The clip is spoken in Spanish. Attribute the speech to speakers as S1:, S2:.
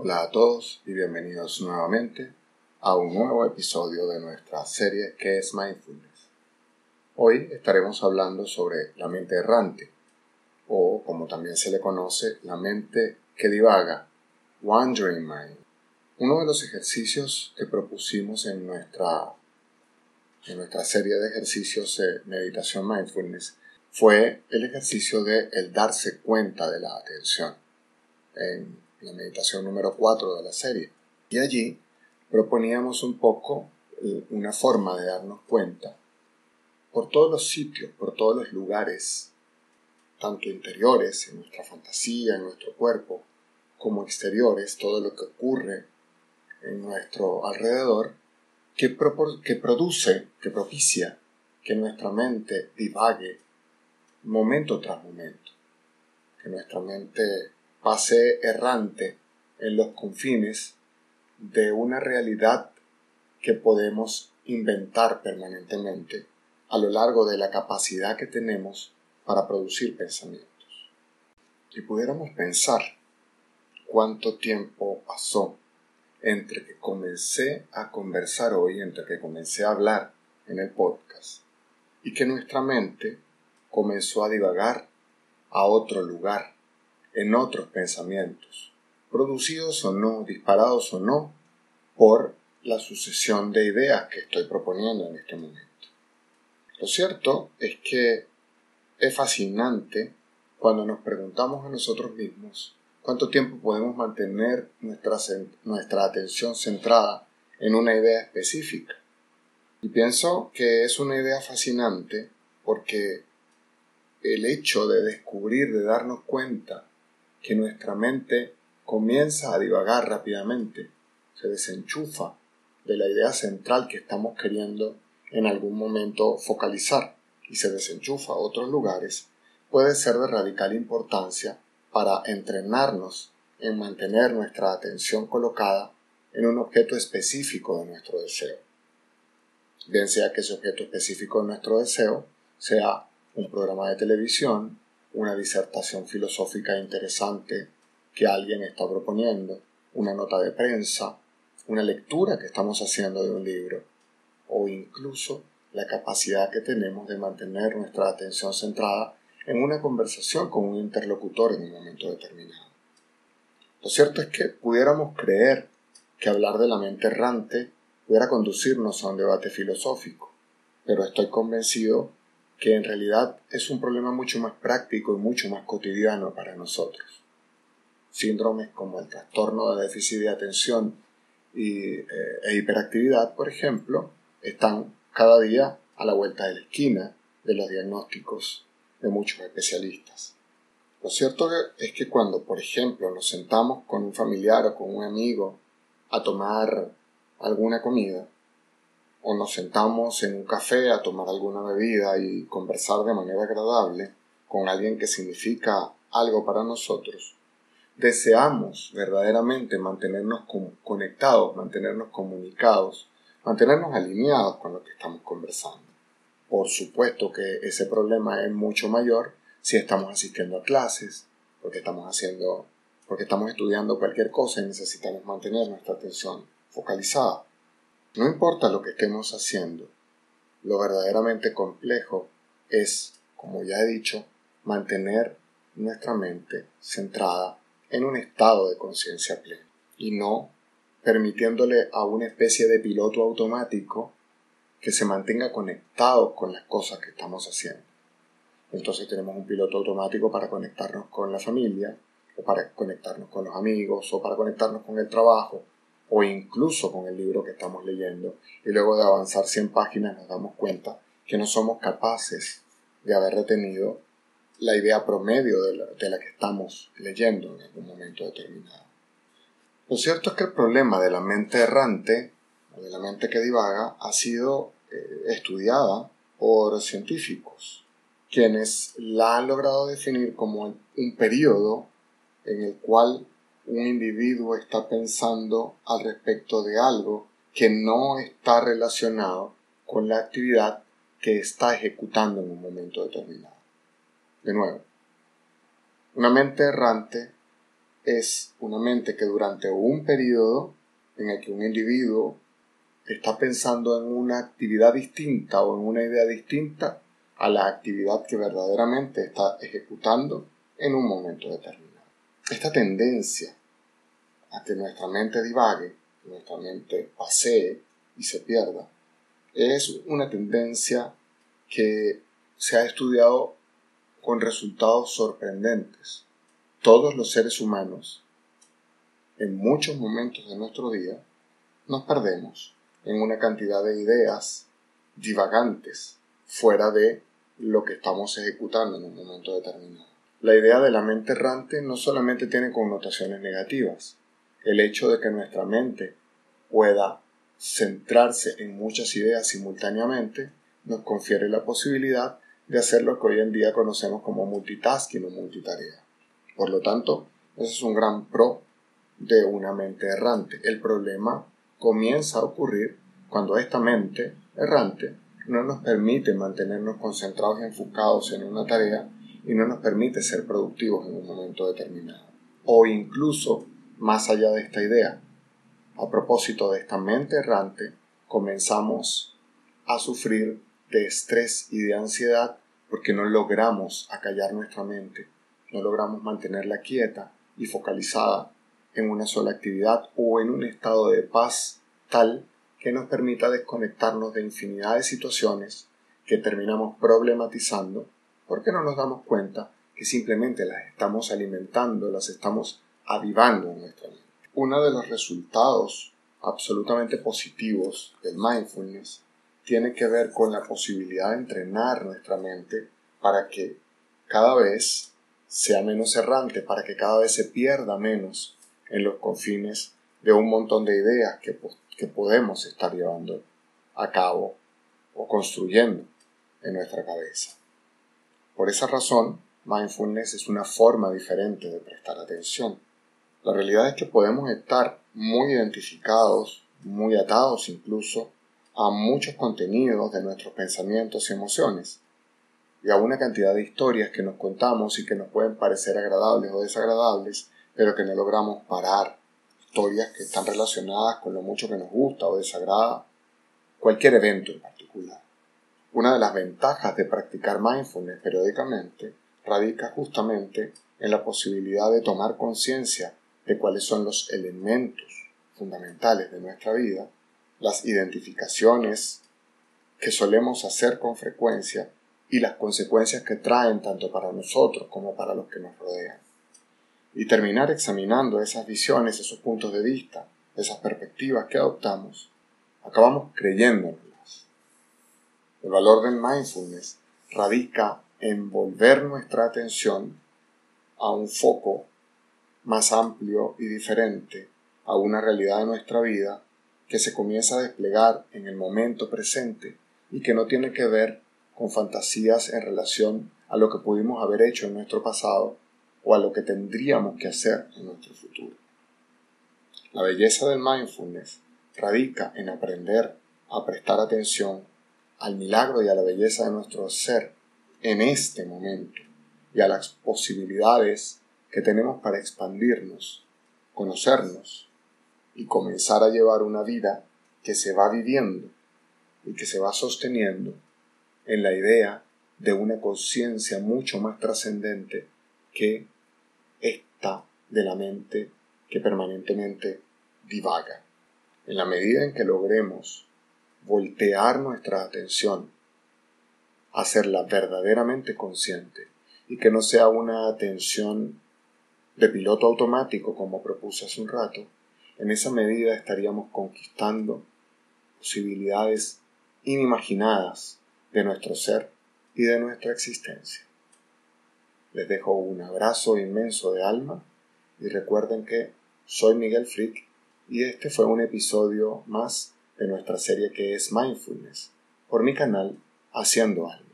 S1: Hola a todos y bienvenidos nuevamente a un nuevo episodio de nuestra serie que es Mindfulness. Hoy estaremos hablando sobre la mente errante o como también se le conoce la mente que divaga, Wandering Mind. Uno de los ejercicios que propusimos en nuestra, en nuestra serie de ejercicios de meditación mindfulness fue el ejercicio de el darse cuenta de la atención. En la meditación número 4 de la serie. Y allí proponíamos un poco eh, una forma de darnos cuenta por todos los sitios, por todos los lugares, tanto interiores, en nuestra fantasía, en nuestro cuerpo, como exteriores, todo lo que ocurre en nuestro alrededor, que, que produce, que propicia que nuestra mente divague momento tras momento, que nuestra mente pase errante en los confines de una realidad que podemos inventar permanentemente a lo largo de la capacidad que tenemos para producir pensamientos. Si pudiéramos pensar cuánto tiempo pasó entre que comencé a conversar hoy, entre que comencé a hablar en el podcast, y que nuestra mente comenzó a divagar a otro lugar, en otros pensamientos, producidos o no, disparados o no, por la sucesión de ideas que estoy proponiendo en este momento. Lo cierto es que es fascinante cuando nos preguntamos a nosotros mismos cuánto tiempo podemos mantener nuestra, nuestra atención centrada en una idea específica. Y pienso que es una idea fascinante porque el hecho de descubrir, de darnos cuenta que nuestra mente comienza a divagar rápidamente, se desenchufa de la idea central que estamos queriendo en algún momento focalizar y se desenchufa a otros lugares, puede ser de radical importancia para entrenarnos en mantener nuestra atención colocada en un objeto específico de nuestro deseo. Bien sea que ese objeto específico de nuestro deseo sea un programa de televisión, una disertación filosófica interesante que alguien está proponiendo, una nota de prensa, una lectura que estamos haciendo de un libro, o incluso la capacidad que tenemos de mantener nuestra atención centrada en una conversación con un interlocutor en un momento determinado. Lo cierto es que pudiéramos creer que hablar de la mente errante pudiera conducirnos a un debate filosófico, pero estoy convencido que en realidad es un problema mucho más práctico y mucho más cotidiano para nosotros. Síndromes como el trastorno de déficit de atención y, eh, e hiperactividad, por ejemplo, están cada día a la vuelta de la esquina de los diagnósticos de muchos especialistas. Lo cierto es que cuando, por ejemplo, nos sentamos con un familiar o con un amigo a tomar alguna comida, o nos sentamos en un café a tomar alguna bebida y conversar de manera agradable con alguien que significa algo para nosotros, deseamos verdaderamente mantenernos conectados, mantenernos comunicados, mantenernos alineados con lo que estamos conversando. Por supuesto que ese problema es mucho mayor si estamos asistiendo a clases, porque estamos haciendo, porque estamos estudiando cualquier cosa y necesitamos mantener nuestra atención focalizada. No importa lo que estemos haciendo, lo verdaderamente complejo es, como ya he dicho, mantener nuestra mente centrada en un estado de conciencia plena y no permitiéndole a una especie de piloto automático que se mantenga conectado con las cosas que estamos haciendo. Entonces tenemos un piloto automático para conectarnos con la familia, o para conectarnos con los amigos, o para conectarnos con el trabajo, o incluso con el libro que estamos leyendo, y luego de avanzar 100 páginas nos damos cuenta que no somos capaces de haber retenido la idea promedio de la, que estamos leyendo en algún momento determinado. Lo cierto es que el problema de la mente errante, de la mente que divaga, ha sido eh, estudiada por científicos, quienes la han logrado definir como un periodo en el cual un individuo está pensando al respecto de algo que no está relacionado con la actividad que está ejecutando en un momento determinado. De nuevo, una mente errante es una mente que durante un periodo en el que un individuo está pensando en una actividad distinta o en una idea distinta a la actividad que verdaderamente está ejecutando en un momento determinado. Esta tendencia a que nuestra mente divague, nuestra mente pasee y se pierda, es una tendencia que se ha estudiado con resultados sorprendentes. Todos los seres humanos, en muchos momentos de nuestro día, nos perdemos en una cantidad de ideas divagantes fuera de lo que estamos ejecutando en un momento determinado. La idea de la mente errante no solamente tiene connotaciones negativas. El hecho de que nuestra mente pueda centrarse en muchas ideas simultáneamente nos confiere la posibilidad de hacer lo que hoy en día conocemos como multitasking o multitarea. Por lo tanto, ese es un gran pro de una mente errante. El problema comienza a ocurrir cuando esta mente errante no nos permite mantenernos concentrados y enfocados en una tarea y no nos permite ser productivos en un momento determinado. O incluso, más allá de esta idea, a propósito de esta mente errante, comenzamos a sufrir de estrés y de ansiedad porque no logramos acallar nuestra mente, no logramos mantenerla quieta y focalizada en una sola actividad o en un estado de paz tal que nos permita desconectarnos de infinidad de situaciones que terminamos problematizando porque no nos damos cuenta que simplemente las estamos alimentando, las estamos avivando en nuestra mente. Uno de los resultados absolutamente positivos del mindfulness tiene que ver con la posibilidad de entrenar nuestra mente para que cada vez sea menos errante, para que cada vez se pierda menos en los confines de un montón de ideas que que podemos estar llevando a cabo o construyendo en nuestra cabeza. Por esa razón, mindfulness es una forma diferente de prestar atención. La realidad es que podemos estar muy identificados, muy atados incluso, a muchos contenidos de nuestros pensamientos y emociones, y a una cantidad de historias que nos contamos y que nos pueden parecer agradables o desagradables, pero que no logramos parar historias que están relacionadas con lo mucho que nos gusta o desagrada cualquier evento en particular. Una de las ventajas de practicar mindfulness periódicamente radica justamente en la posibilidad de tomar conciencia de cuáles son los elementos fundamentales de nuestra vida, las identificaciones que solemos hacer con frecuencia y las consecuencias que traen tanto para nosotros como para los que nos rodean y terminar examinando esas visiones, esos puntos de vista, esas perspectivas que adoptamos, acabamos creyéndolas. El valor del mindfulness radica en volver nuestra atención a un foco más amplio y diferente, a una realidad de nuestra vida que se comienza a desplegar en el momento presente y que no tiene que ver con fantasías en relación a lo que pudimos haber hecho en nuestro pasado o a lo que tendríamos que hacer en nuestro futuro. La belleza del mindfulness radica en aprender a prestar atención al milagro y a la belleza de nuestro ser en este momento y a las posibilidades que tenemos para expandirnos, conocernos y comenzar a llevar una vida que se va viviendo y que se va sosteniendo en la idea de una conciencia mucho más trascendente que esta de la mente que permanentemente divaga. En la medida en que logremos voltear nuestra atención, hacerla verdaderamente consciente y que no sea una atención de piloto automático como propuse hace un rato, en esa medida estaríamos conquistando posibilidades inimaginadas de nuestro ser y de nuestra existencia. Les dejo un abrazo inmenso de alma y recuerden que soy Miguel Frick y este fue un episodio más de nuestra serie que es Mindfulness por mi canal Haciendo Alma.